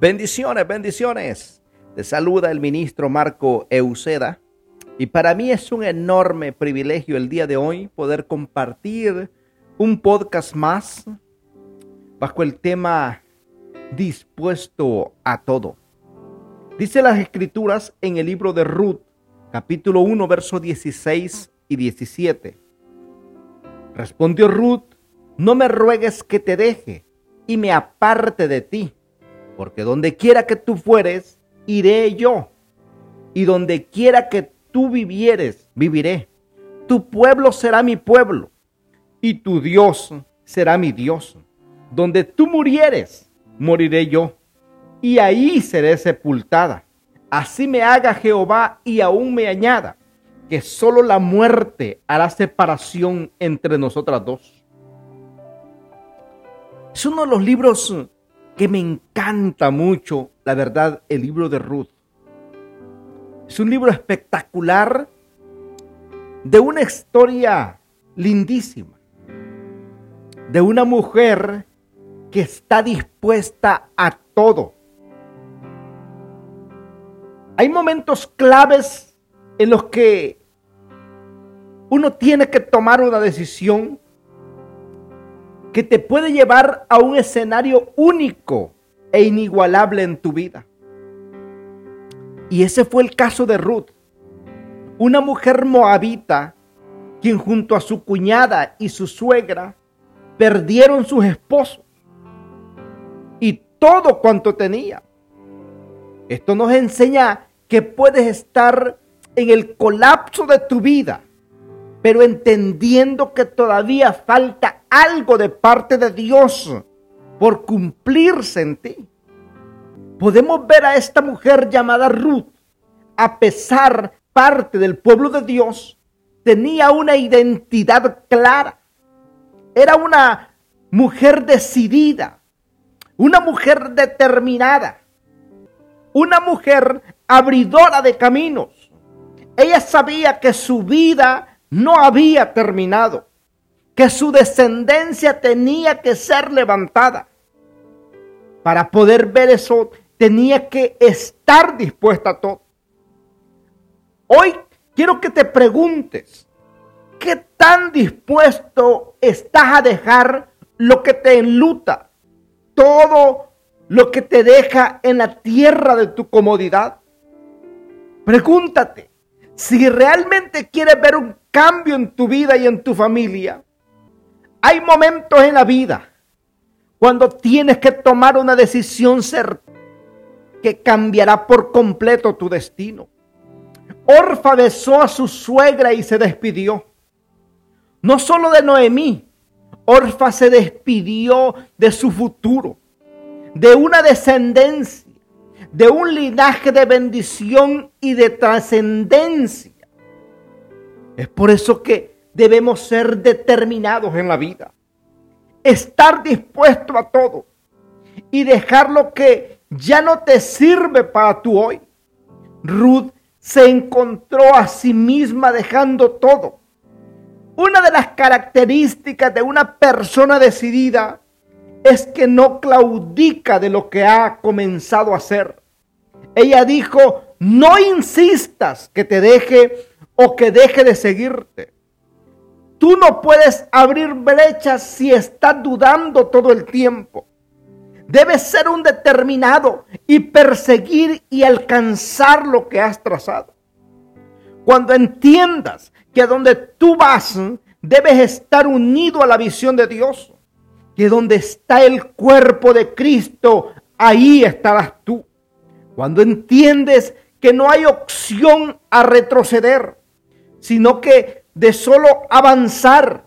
Bendiciones, bendiciones. Te saluda el ministro Marco Euseda. Y para mí es un enorme privilegio el día de hoy poder compartir un podcast más bajo el tema dispuesto a todo. Dice las escrituras en el libro de Ruth, capítulo 1, versos 16 y 17. Respondió Ruth, no me ruegues que te deje y me aparte de ti porque donde quiera que tú fueres, iré yo. Y donde quiera que tú vivieres, viviré. Tu pueblo será mi pueblo. Y tu Dios será mi Dios. Donde tú murieres, moriré yo. Y ahí seré sepultada. Así me haga Jehová y aún me añada que solo la muerte hará separación entre nosotras dos. Es uno de los libros que me encanta mucho, la verdad, el libro de Ruth. Es un libro espectacular de una historia lindísima, de una mujer que está dispuesta a todo. Hay momentos claves en los que uno tiene que tomar una decisión que te puede llevar a un escenario único e inigualable en tu vida. Y ese fue el caso de Ruth, una mujer moabita quien junto a su cuñada y su suegra perdieron sus esposos y todo cuanto tenía. Esto nos enseña que puedes estar en el colapso de tu vida, pero entendiendo que todavía falta algo de parte de Dios por cumplirse en ti. Podemos ver a esta mujer llamada Ruth, a pesar parte del pueblo de Dios, tenía una identidad clara. Era una mujer decidida, una mujer determinada, una mujer abridora de caminos. Ella sabía que su vida no había terminado que su descendencia tenía que ser levantada. Para poder ver eso, tenía que estar dispuesta a todo. Hoy quiero que te preguntes, ¿qué tan dispuesto estás a dejar lo que te enluta? Todo lo que te deja en la tierra de tu comodidad. Pregúntate, si realmente quieres ver un cambio en tu vida y en tu familia, hay momentos en la vida cuando tienes que tomar una decisión que cambiará por completo tu destino. Orfa besó a su suegra y se despidió. No solo de Noemí, Orfa se despidió de su futuro, de una descendencia, de un linaje de bendición y de trascendencia. Es por eso que debemos ser determinados en la vida. Estar dispuesto a todo y dejar lo que ya no te sirve para tu hoy. Ruth se encontró a sí misma dejando todo. Una de las características de una persona decidida es que no claudica de lo que ha comenzado a hacer. Ella dijo, no insistas que te deje o que deje de seguirte. Tú no puedes abrir brechas si estás dudando todo el tiempo. Debes ser un determinado y perseguir y alcanzar lo que has trazado. Cuando entiendas que donde tú vas debes estar unido a la visión de Dios, que donde está el cuerpo de Cristo, ahí estarás tú. Cuando entiendes que no hay opción a retroceder, sino que de solo avanzar,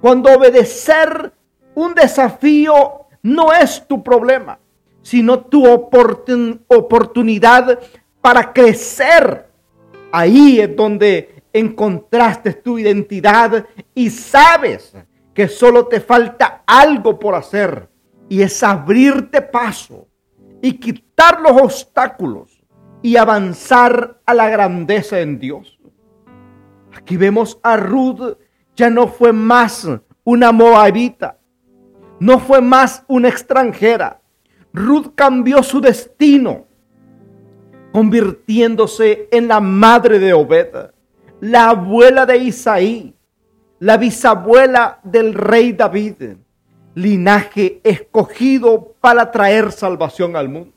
cuando obedecer un desafío no es tu problema, sino tu oportunidad para crecer. Ahí es donde encontraste tu identidad y sabes que solo te falta algo por hacer y es abrirte paso y quitar los obstáculos y avanzar a la grandeza en Dios. Aquí vemos a Ruth, ya no fue más una moabita, no fue más una extranjera. Ruth cambió su destino, convirtiéndose en la madre de Obed, la abuela de Isaí, la bisabuela del rey David, linaje escogido para traer salvación al mundo.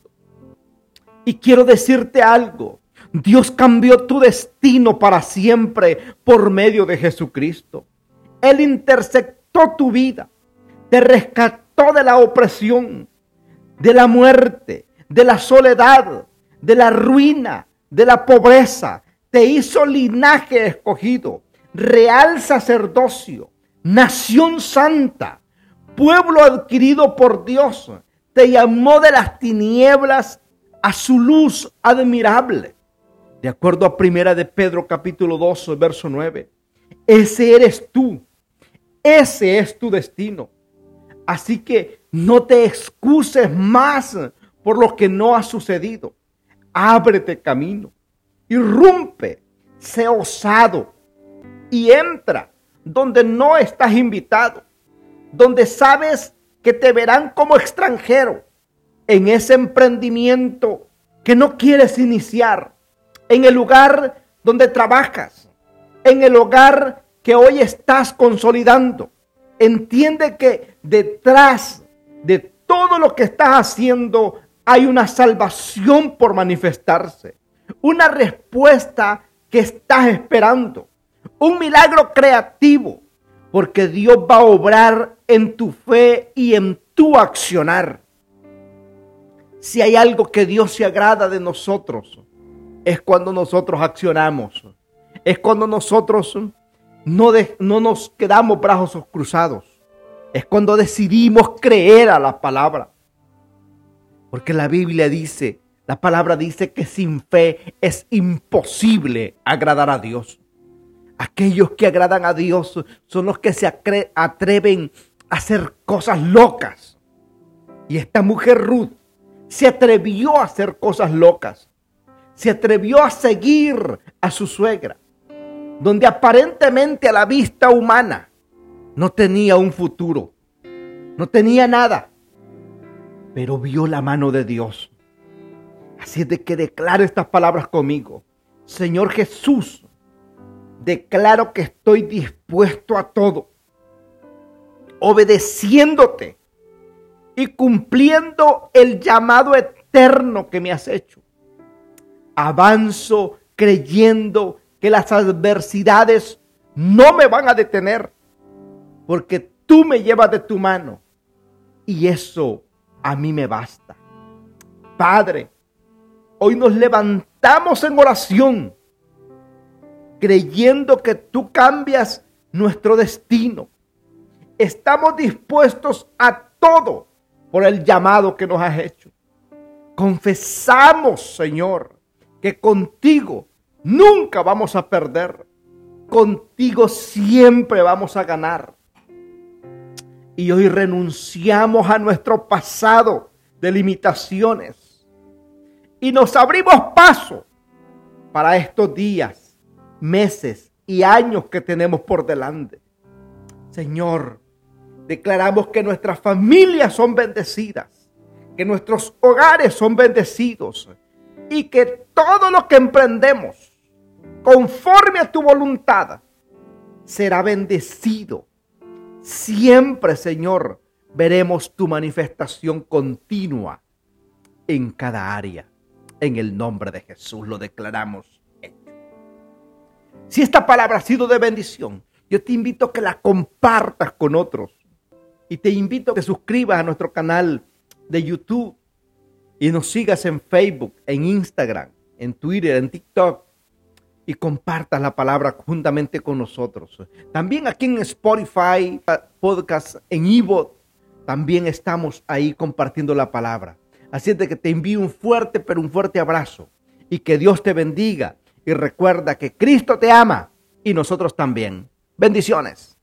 Y quiero decirte algo, Dios cambió tu destino para siempre por medio de Jesucristo. Él interceptó tu vida, te rescató de la opresión, de la muerte, de la soledad, de la ruina, de la pobreza. Te hizo linaje escogido, real sacerdocio, nación santa, pueblo adquirido por Dios. Te llamó de las tinieblas a su luz admirable. De acuerdo a Primera de Pedro capítulo 2, verso 9. Ese eres tú. Ese es tu destino. Así que no te excuses más por lo que no ha sucedido. Ábrete camino. Irrumpe. Sé osado. Y entra donde no estás invitado. Donde sabes que te verán como extranjero. En ese emprendimiento que no quieres iniciar. En el lugar donde trabajas. En el hogar que hoy estás consolidando Entiende que detrás de todo lo que estás haciendo hay una salvación por manifestarse. Una respuesta que estás esperando. Un milagro creativo. Porque Dios va a obrar en tu fe y en tu accionar. Si hay algo que Dios se agrada de nosotros, es cuando nosotros accionamos. Es cuando nosotros no, no nos quedamos brazos cruzados. Es cuando decidimos creer a la palabra. Porque la Biblia dice, la palabra dice que sin fe es imposible agradar a Dios. Aquellos que agradan a Dios son los que se atreven a hacer cosas locas. Y esta mujer Ruth se atrevió a hacer cosas locas. Se atrevió a seguir a su suegra donde aparentemente a la vista humana no tenía un futuro, no tenía nada, pero vio la mano de Dios. Así es de que declaro estas palabras conmigo. Señor Jesús, declaro que estoy dispuesto a todo, obedeciéndote y cumpliendo el llamado eterno que me has hecho. Avanzo creyendo que las adversidades no me van a detener, porque tú me llevas de tu mano y eso a mí me basta. Padre, hoy nos levantamos en oración, creyendo que tú cambias nuestro destino. Estamos dispuestos a todo por el llamado que nos has hecho. Confesamos, Señor, que contigo Nunca vamos a perder. Contigo siempre vamos a ganar. Y hoy renunciamos a nuestro pasado de limitaciones. Y nos abrimos paso para estos días, meses y años que tenemos por delante. Señor, declaramos que nuestras familias son bendecidas, que nuestros hogares son bendecidos y que todo lo que emprendemos conforme a tu voluntad, será bendecido. Siempre, Señor, veremos tu manifestación continua en cada área. En el nombre de Jesús lo declaramos. Si esta palabra ha sido de bendición, yo te invito a que la compartas con otros. Y te invito a que suscribas a nuestro canal de YouTube y nos sigas en Facebook, en Instagram, en Twitter, en TikTok y compartas la palabra juntamente con nosotros. También aquí en Spotify, podcast, en Evo, también estamos ahí compartiendo la palabra. Así es que te envío un fuerte, pero un fuerte abrazo y que Dios te bendiga. Y recuerda que Cristo te ama y nosotros también. Bendiciones.